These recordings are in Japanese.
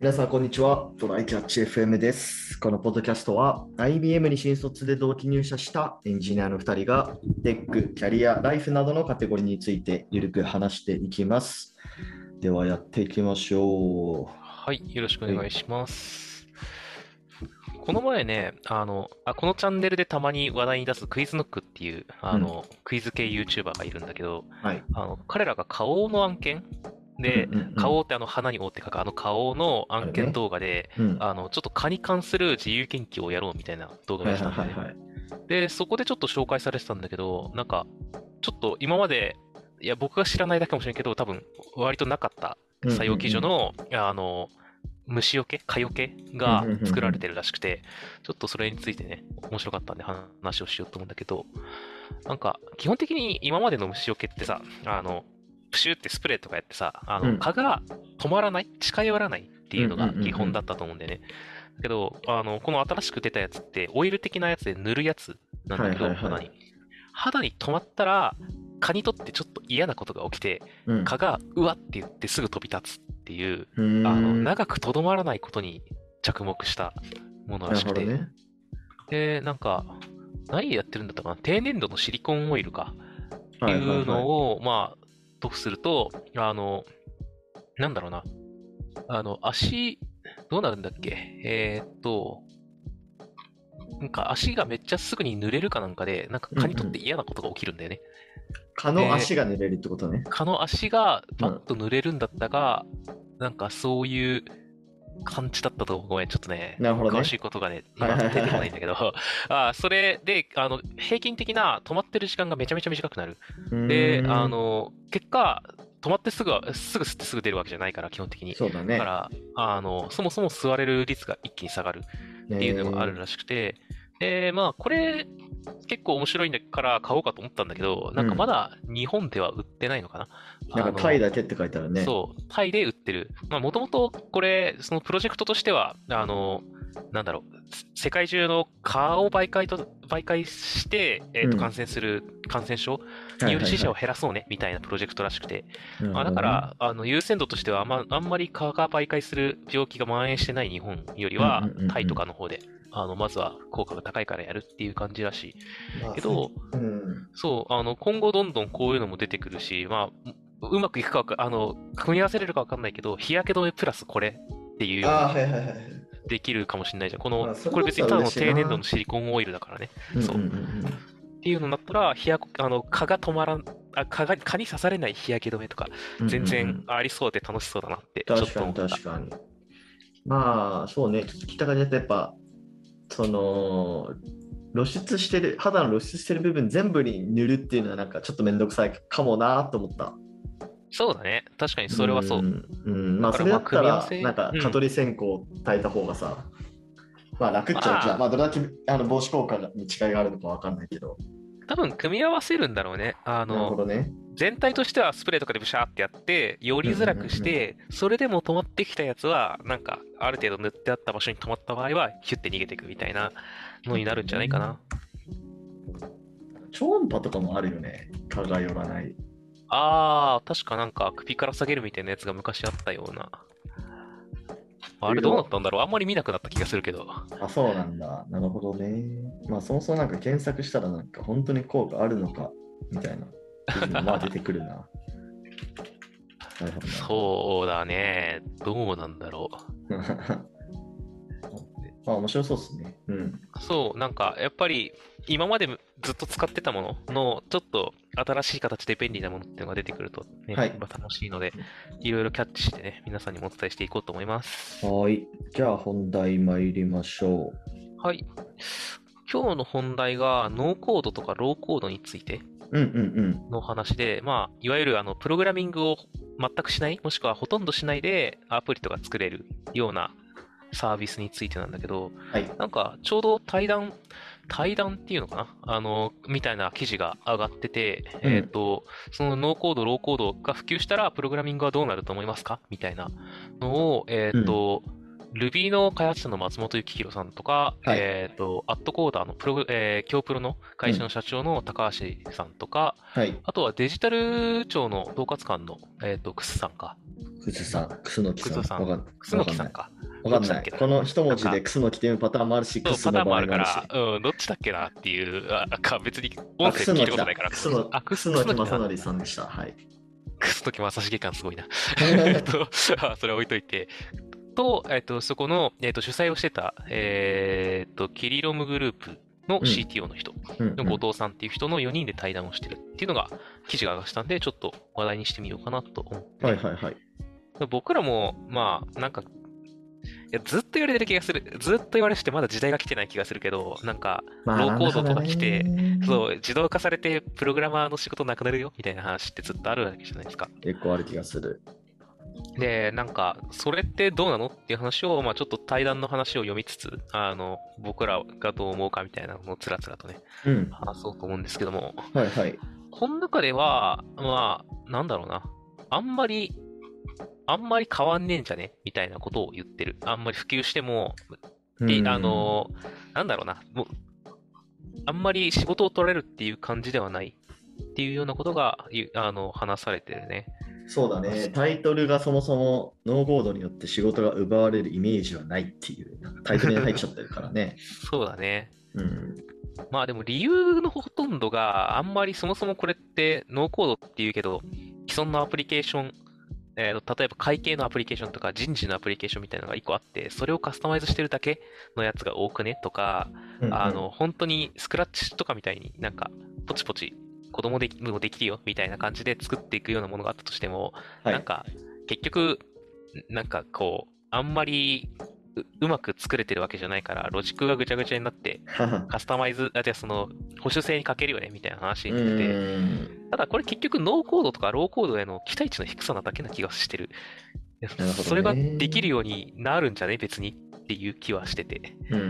皆さん、こんにちは。トライキャッチ FM です。このポッドキャストは IBM に新卒で同期入社したエンジニアの2人がテック、キャリア、ライフなどのカテゴリーについてゆるく話していきます。ではやっていきましょはい、よろしくお願いします。この前ね、あの、あ、このチャンネルでたまに話題に出すクイズノックっていう、あの、クイズ系 YouTuber がいるんだけど、う。はい。あの、彼らが顔の案件でうんうんうん、顔ってあの、花に覆って書くあの顔の案件動画で、うん。あの、ちょっと蚊に関する自由研究をやろうみたいな動画をはいやってたんだよね。はいはいはい。で、そこでちょっと紹介されてたんだけど、なんか、ちょっと今まで、いや、僕が知らないだけかもしれんけど、多分、割となかった採用基準の、あの、虫除け蚊除けが作られてるらしくて、ちょっとそれについてね、面白かったんで話をしようと思うんだけど、なんか、基本的に今までの虫除けってさ、あの、プシュってスプレーとかやってさ、あうんの、蚊が止まらない、近寄らないっていうのが基本だったと思うんだよね。だけど、あの、この新しく出たやつって、オイル的なやつで塗るやつなんだけど、肌に。肌に止まったら、蚊にとってちょっと嫌なことが起きて、うん蚊がうわって言ってすぐ飛び立つっていう、うーんあの、長くとどまらないことに着目したものらなしくて。ね。で、なんか、何やってるんだったかな低粘度のシリコンオイルか。ってはいうのを、まあ、塗布すると、あの、なんだろうな。あの、足、どうなるんだっけ？えーっと、なんか足がめっちゃすぐに濡れるかなんかで、なんか蚊にとって嫌なことが起きるんだよね。蚊の足が濡れるってことね。蚊の足がバッと濡れるんだったが、なんかそういう感じだったと。ごめん、ちょっとね、なるほどね詳しいことがね、今出てこないんだけど、あそれで、あの、平均的な止まってる時間がめちゃめちゃ短くなる。であ、の、結果、止まってすぐは、すぐ吸ってすぐ出るわけじゃないから、基本的に。そうだね。だから、あの、そもそも吸われる率が一気に下がるっていうのがあるらしくて、で、まあ、これ、結構面白いんだから買おうかと思ったんだけど、なんかまだ日本では売ってないのかな？なんかタイだけって書いてあるね。そう、タイで売ってる。まあ、もともとこれ、そのプロジェクトとしては、あの、なんだろう、世界中の蚊を媒介と、媒介して、えっ、と、うん感染する感染症？による死者を減らそうね、みたいなプロジェクトらしくて。まあ、だから、あの、優先度としてはあんま、あんまり蚊が媒介する病気が蔓延してない日本よりはうんうんうんうん、タイとかの方で、あの、まずは効果が高いからやるっていう感じらしい。まあけど、うん。そう、あの、今後どんどんこういうのも出てくるし、まあ、ううまくいくかあの、組み合わせれるかわかんないけど、日焼け止めプラスこれっていうよう。できるかもしれないじゃん。この、まあこれ別にただの低粘度のシリコンオイルだからね。そうっていうのになったら、日焼け、あの、蚊が止まらん、あ蚊が、蚊に刺されない日焼け止めとか、うん全然ありそうで楽しそうだなって、ちょっ確かにと思った。確かに。まあ、そうね、聞きた感じだとやっぱ、その、露出してる、肌の露出してる部分全部に塗るっていうのはなんかちょっとめんどくさいかもなと思った。そうだね。確かにそれはそう。ん。うん、まあそれだったら、なんかうん蚊取り線香炊いた方がさ、まあ楽っちゃ楽だ。まあまあどれだけあの防止効果に違いがあるのかわかんないけど。多分組み合わせるんだろうね。あの、どね。全体としてはスプレーとかでブシャーってやって、よりづらくして、それでも止まってきたやつは、なんか、ある程度塗ってあった場所に止まった場合は、ヒュッて逃げていくみたいなのになるんじゃないかな。超音波とかもあるよね。蚊が寄らない。あー、確かなんか首から下げるみたいなやつが昔あったような。あれどうなったんだろう？あんまり見なくなった気がするけど。あ、そうなんだ。なるほどね。まあ、そもそもなんか検索したらなんか本当に効果あるのかみたいなまあ出てくるな。なるほどな。そうだね。どうなんだろう。まあ、面白そうですね。うん。そう、なんか、やっぱり、今までずっと使ってたものの、ちょっと新しい形で便利なものっていうのが出てくると、ね、はい楽しいので、いろいろキャッチしてね、皆さんにもお伝えしていこうと思います。はい。じゃあ本題参りましょはい。今日の本題が、ノーコードとかローコードについてう。うんうんの話で、まあ、いわゆる、あの、プログラミングを全くしない、もしくはほとんどしないで、アプリとか作れるようなサービスについてなんだけど、うん。はい。なんか、ちょうど対談、対談っていうのかな？あの、みたいな記事が上がってて、うんえっ、と、そのノーコード、ローコードが普及したら、プログラミングはどうなると思いますか？みたいなのを、えっ、と、Ruby の開発者の松本幸宏さんとか、はいえっ、と、アットコーダーのプログ、えー、京プロの会社の社長の高橋さんとか、はい。あとはデジタル庁の統括官の、えっ、と、クスさんか。くすさん、くすのきさん。さんクスノキさんか。わかんない。この一文字でくすのきっていうパターンもあるし、そうくすのパターンもあるか場合もあるしら、。うん、どっちだっけなっていう、あ、か別に音あ、声聞いたことないから。くすのあ、くすのきさん正則さんでした。はい。クスノキ正成感すごいな。えっと、あそれは置いといて。と、えっと、そこの、えっと、主催をしてた、えっと、キリロムグループのうん CTO の人、うんの後藤さんっていう人の4人で対談をしてるっていうのが記事が上がしたんで、ちょっと話題にしてみようかなと思って。はいはいはい。僕らも、まあ、なんか、いやずっと言われてる気がする。ずっと言われててまだ時代が来てない気がするけど、なんか、まローコードとか来てう。そう、自動化されてプログラマーの仕事なくなるよ？みたいな話ってずっとあるわけじゃないですか。結構ある気がする。で、なんか、それってどうなの？っていう話を、まあちょっと対談の話を読みつつ、あの、僕らがどう思うかみたいなのをつらつらとね、うん。話そうと思うんですけども、はいはい。この中では、まあ、なんだろうな、あんまり、あんまり変わんねえんじゃね？みたいなことを言ってる。あんまり普及しても、でうんあ、の、なんだろうな、もう、あんまり仕事を取られるっていう感じではないっていうようなことが、ゆあの、話されてるね。そうだね。タイトルがそもそもノーコードによって仕事が奪われるイメージはないっていう、タイトルに入っちゃってるからね。そうだね。うん。まあでも理由のほとんどがあんまりそもそもこれってノーコードっていうけど既存のアプリケーション、えーと例えば会計のアプリケーションとか人事のアプリケーションみたいなのが1個あってそれをカスタマイズしてるだけのやつが多くねとか、うんあの本当にスクラッチとかみたいになんかポチポチ子供できもできるよみたいな感じで作っていくようなものがあったとしても、はい。なんか結局なんかこうあんまりううまく作れてるわけじゃないからロジックがぐちゃぐちゃになってカスタマイズ、あ、じゃあその、保守性に欠けるよね、みたいな話うになって。ただこれ結局ノーコードとかローコードへの期待値の低さなだけな気がしてる。ねそれができるようになるんじゃね別にっていう気はしてて。うんうん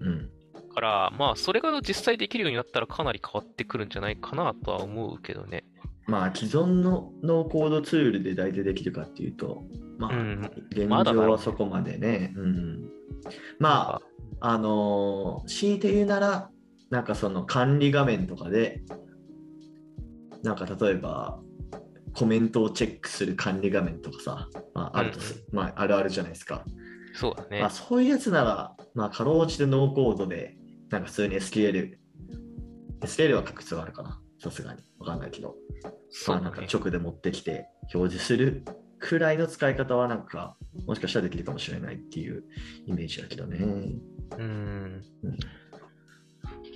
うんだから、まあ、それが実際できるようになったらかなり変わってくるんじゃないかなとは思うけどね。うん。まあ既存のノーコードツールで大体できるかっていうと、まあ、うん。現状はそこまでね。うん。まあ、あのー強いて言うなら、なんかその管理画面とかで、なんか例えば、コメントをチェックする管理画面とかさ、まあ、あるとす、まあ、あるあるじゃないですか。そうだねまあ、。そういうやつなら、まあ、かろうじてノーコードで、なんか普通に SQL、SQL は書く必要があるかな、さすがに。わかんないけど、まあ、なんか。直で持ってきて表示するくらいの使い方は、なんか、もしかしたらできるかもしれないっていうイメージだけどね。うんうん。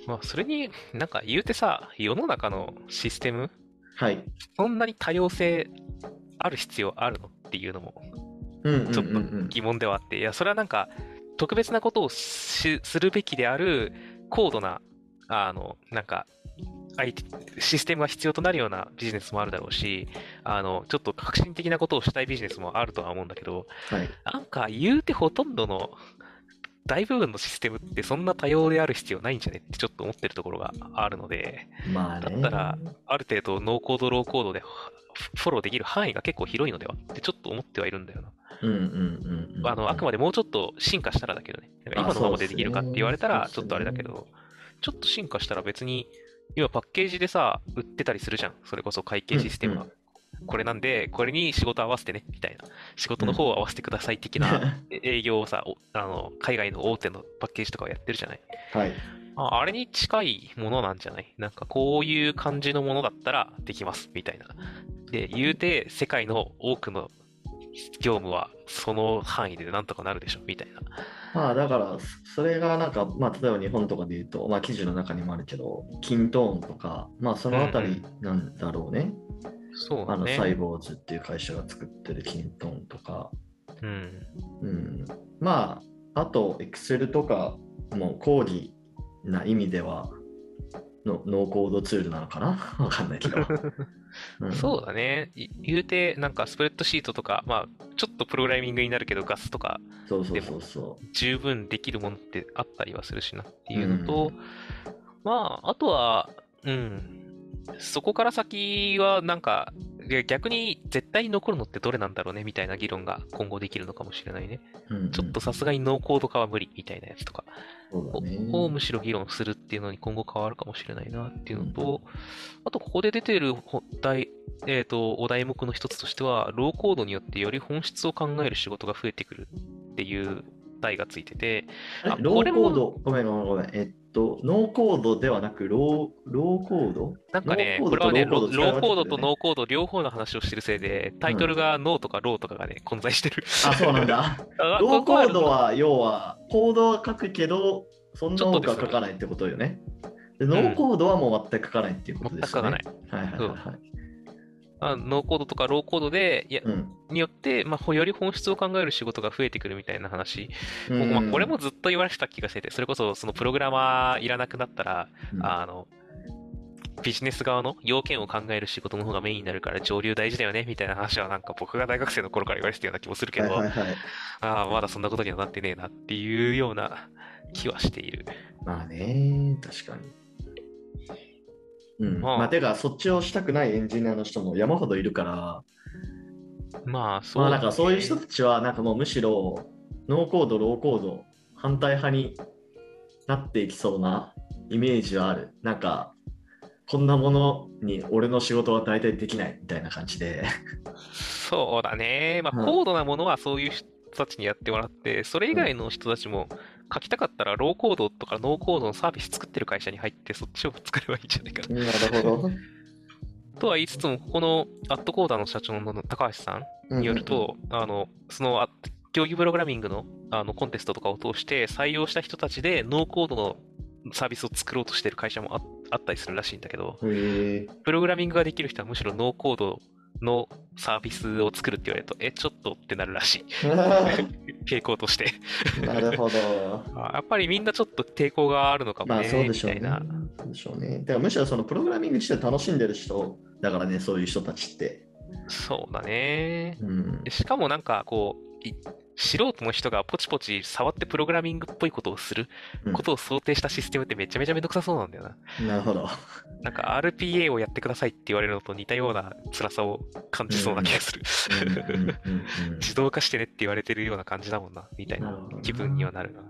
まあ、それになんか言うてさ、世の中のシステム、はい。そんなに多様性ある必要あるのっていうのもちょっとうん疑問ではあって、いや、それはなんか、特別なことをしするべきである高度な、あの、なんか、システムが必要となるようなビジネスもあるだろうし、あの、ちょっと革新的なことをしたいビジネスもあるとは思うんだけど、はい。なんか言うてほとんどの大部分のシステムってそんな多様である必要ないんじゃねってちょっと思ってるところがあるので、まあね。だったらある程度ノーコード、ローコードでフフォローできる範囲が結構広いのではってちょっと思ってはいるんだよな。あの、あくまでもうちょっと進化したらだけどね。今のままでできるかって言われたら、ちょっとあれだけど、ちょっと進化したら別に、今パッケージでさ、売ってたりするじゃん。それこそ会計システムが。うんこれなんで、これに仕事合わせてね、みたいな。仕事の方を合わせてください的なえ営業をさ、おあの、海外の大手のパッケージとかをやってるじゃない？はい。ああれに近いものなんじゃない？なんかこういう感じのものだったらできます、みたいな。で、言うて、世界の多くの業務はその範囲でなんとかなるでしょ、みたいな。まあだから、そそれがなんか、まあ例えば日本とかで言うと、まあ記事の中にもあるけど、キントーンとか、まあそのあたりなんだろうね。そうだあの、サイね。ボーズっていう会社が作ってるキントーンとか、うん。うん。まあ、あと、Excel とかも講義な意味では、のノーコードツールなのかな？わかんないけど。うんそうだね。い言うて、なんかスプレッドシートとか、まあ、ちょっとプログラミングになるけど、ガスとかそうそうそうそ十分できるものってあったりはするしなっていうのと、まあ、あとは、うん、そこから先はなんかで逆に絶対に残るのってどれなんだろうね？みたいな議論が今後できるのかもしれないね。うんうんちょっとさすがにノーコード化は無理みたいなやつとか。をむしろ議論するっていうのに今後変わるかもしれないなっていうのと、あとここで出てるほ題、えー、とお題目の一つとしては、ローコードによってより本質を考える仕事が増えてくるっていう題がついてて、ローコード、ごめんごめんごめん。えっと、ノーコードではなく、ローローコード？なんかね、これはね、ロローコードとーノーコード両方の話をしてるせいで、タイトルがノーとかローとかがね、混在してる。あ、そうなんだ。あローコードこは、要は、コードは書くけど、そんな多くは書かないってことよね。でノーコードはもう全く書かないっていうことですよね。全く書かない。はいはいはいはい。あノーコードとかローコードで、いや、うんによって、まあ、より本質を考える仕事が増えてくるみたいな話。うん僕まあこれもずっと言われてた気がしてて、それこそそのプログラマーいらなくなったら、うんあの、ビジネス側の要件を考える仕事の方がメインになるから上流大事だよねみたいな話はなんか僕が大学生の頃から言われてたような気もするけど、はいはいはい。ああ、まだそんなことにはなってねえなっていうような気はしている。まあね、確かに。うん、まあまあ、てか、そっちをしたくないエンジニアの人も山ほどいるから、まあ、そう、まあなんかそういう人たちは、なんかもうむしろ、ノーコード、ローコード、反対派になっていきそうなイメージはある。なんか、こんなものに俺の仕事は大体できないみたいな感じで。そうだね。まあ、うん高度なものはそういう人たちにやってもらって、それ以外の人たちも書きたかったら、ローコードとかノーコードのサービス作ってる会社に入って、そっちを作ればいいんじゃないかな。なるほど。とは言いつつも、ここのアットコーダーの社長の高橋さんによると、あの、その、あ競技プログラミングのあのコンテストとかを通して採用した人たちでノーコードのサービスを作ろうとしてる会社もああったりするらしいんだけど、プログラミングができる人はむしろノーコードのサービスを作るって言われると、え、ちょっとってなるらしい。傾向として。なるほど。あやっぱりみんなちょっと抵抗があるのかもまあね、そうでしょうね。そうでしょうね。だからむしろそのプログラミング自体楽しんでる人だからね、そういう人たちって。そうだね。うん。しかもなんかこう、い素人の人がポチポチ触ってプログラミングっぽいことをするうんことを想定したシステムってめちゃめちゃめんどくさそうなんだよな。なるほど。なんか RPA をやってくださいって言われるのと似たような辛さを感じそうな気がする。自動化してねって言われてるような感じだもんな、みたいな気分にはなるな。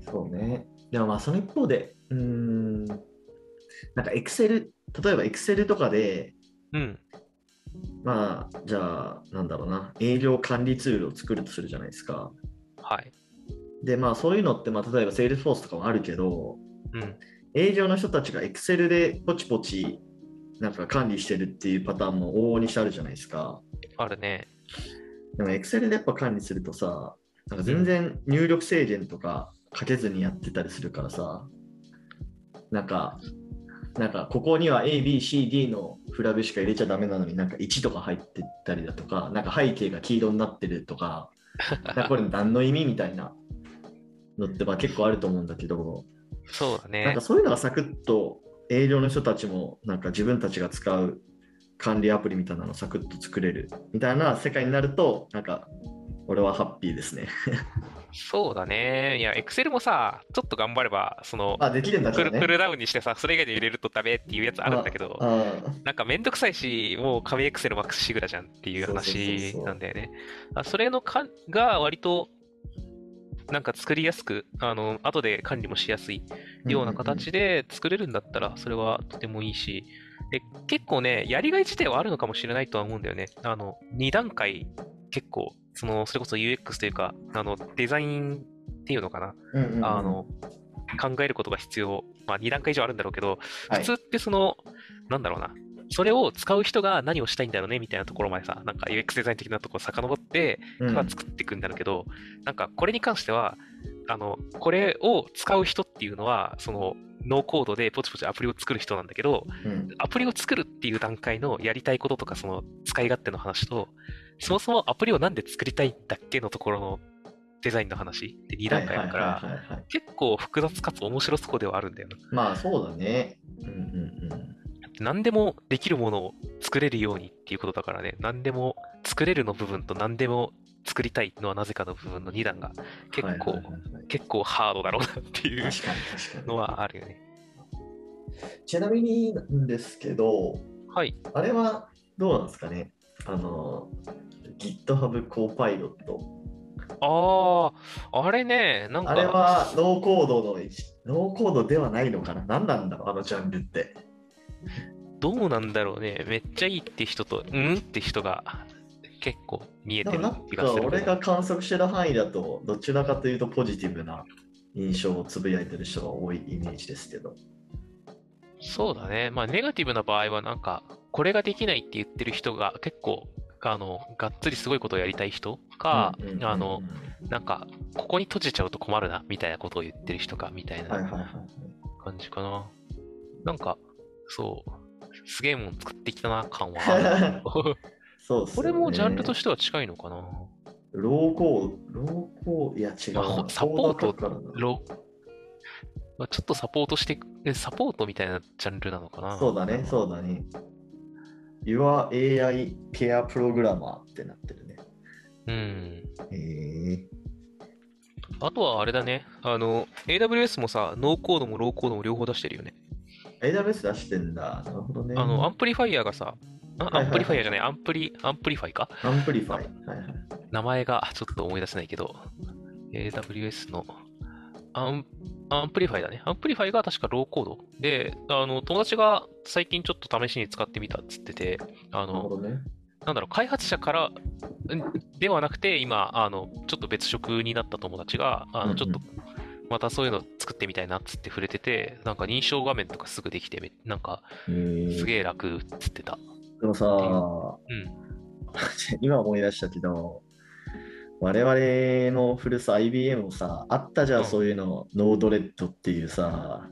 そうね。でもまあその一方で、うーん、なんか Excel、例えば Excel とかで、うん。まあじゃあなんだろうな、営業管理ツールを作るとするじゃないですか。はい。でまあそういうのって、まあ、例えば Salesforce とかもあるけど、うん。営業の人たちが Excel でポチポチなんか管理してるっていうパターンも往々にしてあるじゃないですか。あるね。でも Excel でやっぱ管理するとさ、なんか全然入力制限とかかけずにやってたりするからさ、なんか、なんかここには A、B、C、D のフラグしか入れちゃダメなのになんか1とか入ってったりだとか、なんか背景が黄色になってるとか、なんかこれ何の意味みたいなのってまあ結構あると思うんだけど、そうだねなんか。そういうのがサクッと営業の人たちもなんか自分たちが使う管理アプリみたいなのをサクッと作れるみたいな世界になるとなんか俺はハッピーですね。そうだね。いや、Excel もさ、ちょっと頑張れば、その、あできるんだからね。クルクルダウンにしてさ、それ以外で入れるとダメっていうやつあるんだけど、あなんかめんどくさいし、もう紙 Excel マックスシグラじゃんっていう話なんだよね。あそれのかが割と、なんか作りやすく、あの、後で管理もしやすいような形で作れるんだったら、それはとてもいいし、で結構ね、やりがい自体はあるのかもしれないとは思うんだよね。あの、2段階、結構、その、それこそ UX というか、あの、デザインっていうのかな。うんうんうんあの、考えることが必要。まあ、2段階以上あるんだろうけど、はい普通ってその、なんだろうな。それを使う人が何をしたいんだろうねみたいなところまでさ、なんか UX デザイン的なところを遡って、うんが作っていくんだろうけど、なんかこれに関しては、あの、これを使う人っていうのは、その、ノーコードでポチポチアプリを作る人なんだけど、うんアプリを作るっていう段階のやりたいこととか、その使い勝手の話と、そもそもアプリをなんで作りたいんだっけのところのデザインの話で2段階あるから、結構複雑かつ面白そうではあるんだよな。まあそうだね。うんうんうん何でもできるものを作れるようにっていうことだからね、何でも作れるの部分と何でも作りたいのはなぜかの部分の2段が結構、はいはいはいはい結構ハードだろうなっていうのはあるよね。ちなみになんですけど、はい。あれはどうなんですかね？あの、GitHub Copilot。ああ、あれね、なんか、あれはノーコードの、ノーコードではないのかな？何なんだろう？あのジャンルって。どうなんだろうね。めっちゃいいって人と、うん？って人が結構見えてる気がする。か俺が観測してる範囲だと、どちらかというとポジティブな印象をつぶやいてる人が多いイメージですけど。そうだね。まあ、ネガティブな場合は、なんか、これができないって言ってる人が結構、あの、がっつりすごいことをやりたい人か、うんうんうんうんあの、、なんか、ここに閉じちゃうと困るな、みたいなことを言ってる人か、みたいなはいはい。感じかな。なんか、そう、すげえもん作ってきたな、感はある。そうねこれもジャンルとしては近いのかな？ローコード、ローコード、いや違うな。まあサポートロまあちょっとサポートして、えサポートみたいなジャンルなのかな？そうだね、そうだね。Your AI Care Programmer ってなってるね。うん。へえあとはあれだね。あの、AWS もさ、ノーコードもローコードも両方出してるよね。AWS 出してんだ。なるほどね。あの、アンプリファイアがさ、アンプリファイアじゃない、アンプリ、アンプリファイか？アンプリファイ。はいはい。名前がちょっと思い出せないけど、AWS のアン Amplify だね。 Amplify が確かローコード。で、あの、友達が最近ちょっと試しに使ってみたっつってて、あの、なるほどね。なんだろう、開発者からんではなくて、今、あの、ちょっと別職になった友達が、あの、ちょっと、またそういうの作ってみたいなっつって触れてて、なんか認証画面とかすぐできてめ、なんか、すえ。げえ楽っつってた。でもさ、うん。今思い出したけど、我々の古巣 IBM もさ、あったじゃん、うんそういうの、ノードレッドっていうさ、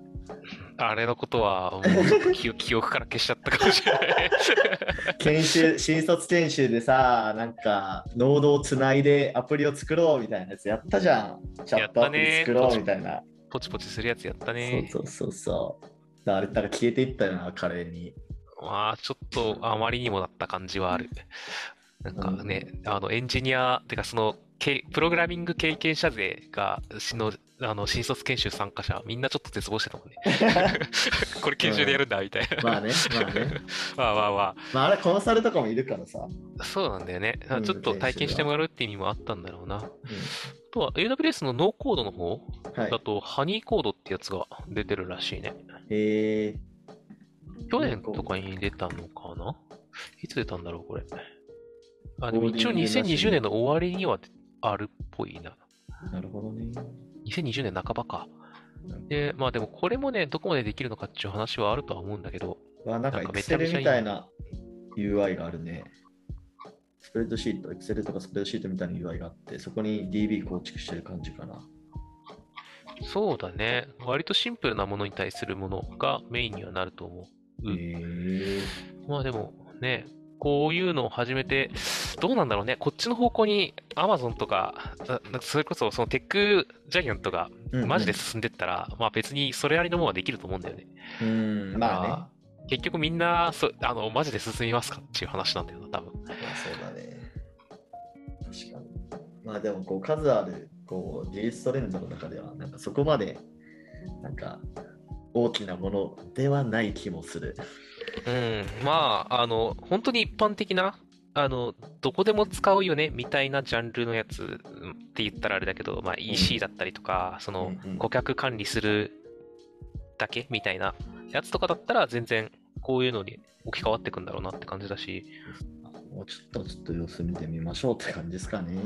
あれのことは、記 記憶から消しちゃったかもしれない。研修、新卒研修でさ、なんか、ノードをつないでアプリを作ろうみたいなやつやったじゃん。チャットアプリ作ろうみたいな。ポチポチするやつやったそうね。そうそうそう。だからあれ、だから消えていったよな、カレーに。まあ、ちょっとあまりにもだった感じはある。なんかね、あのエンジニア、てかその、けプログラミング経験者勢が、しのあの新卒研修参加者、みんなちょっと絶望してたもんね。これ研修でやるんだ、みたいな。まあね、まあね。まあまあままあ、あれ、コンサルとかもいるからさ。あ、そうなんだよね。うんちょっと体験してもらうって意味もあったんだろうな。あとは AWS のノーコードの方はいだ。と、ハニーコードってやつが出てるらしいね。え去年とかに出たのかな？いつ出たんだろう、これ。あ、でも一応コーディングなし2020年の終わりにはあるっぽいな。ー、なるほどね。2020年半ばか。で、まあでもこれもね、どこまでできるのかっていう話はあるとは思うんだけど、わあ、なんかなんかめちゃめ Excel ちゃいいみたいな UI があるね。スプレッドシート、Excel とかスプレッドシートみたいな UI があって、そこに DB 構築してる感じかな。そうだね。割とシンプルなものに対するものがメインにはなると思う。うんまあでもね、こういうのを始めて、どうなんだろうね。こっちの方向に Amazon とか、ななそれこそそのテックジャイアントがマジで進んでったら、まあ別にそれなりのものはできると思うんだよね。うん、まあね。あ結局みんなそあの、マジで進みますかっていう話なんだよな、多分。まあそうだね。確かに。まあでも、こう、数ある、こう、技術トレンドの中では、なんかそこまで、なんか、大きなものではない気もする。うん、まあ、あの、本当に一般的な、あの、どこでも使うよね、みたいなジャンルのやつうんって言ったらあれだけど、まあ、EC だったりとか、そのうんうん、顧客管理するだけみたいなやつとかだったら、全然、こういうのに置き換わっていくんだろうなって感じだし、もうちょっと、ちょっと様子見てみましょうって感じですかね。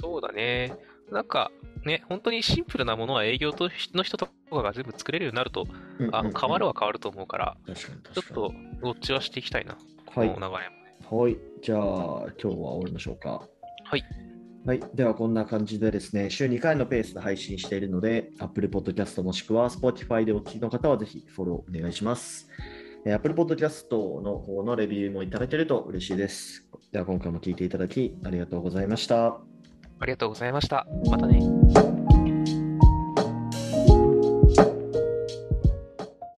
そうだね。なんか、ね、本当にシンプルなものは営業の人とかが全部作れるようになると、あの変わるわ。は変わると思うから、ちょっ。と、ウォッチはしていきたいな、こはいの流れも。はい。じゃあ、今日は終わりましょうか。はい。はい。では、こんな感じでですね、週2回のペースで配信しているので、Apple Podcast もしくは Spotify でお聞きの方はぜひフォローお願いします。えー Apple Podcast の方のレビューもいただけると嬉しいです。では、今回も聞いていただきありがとうございました。ありがとうございました。またね。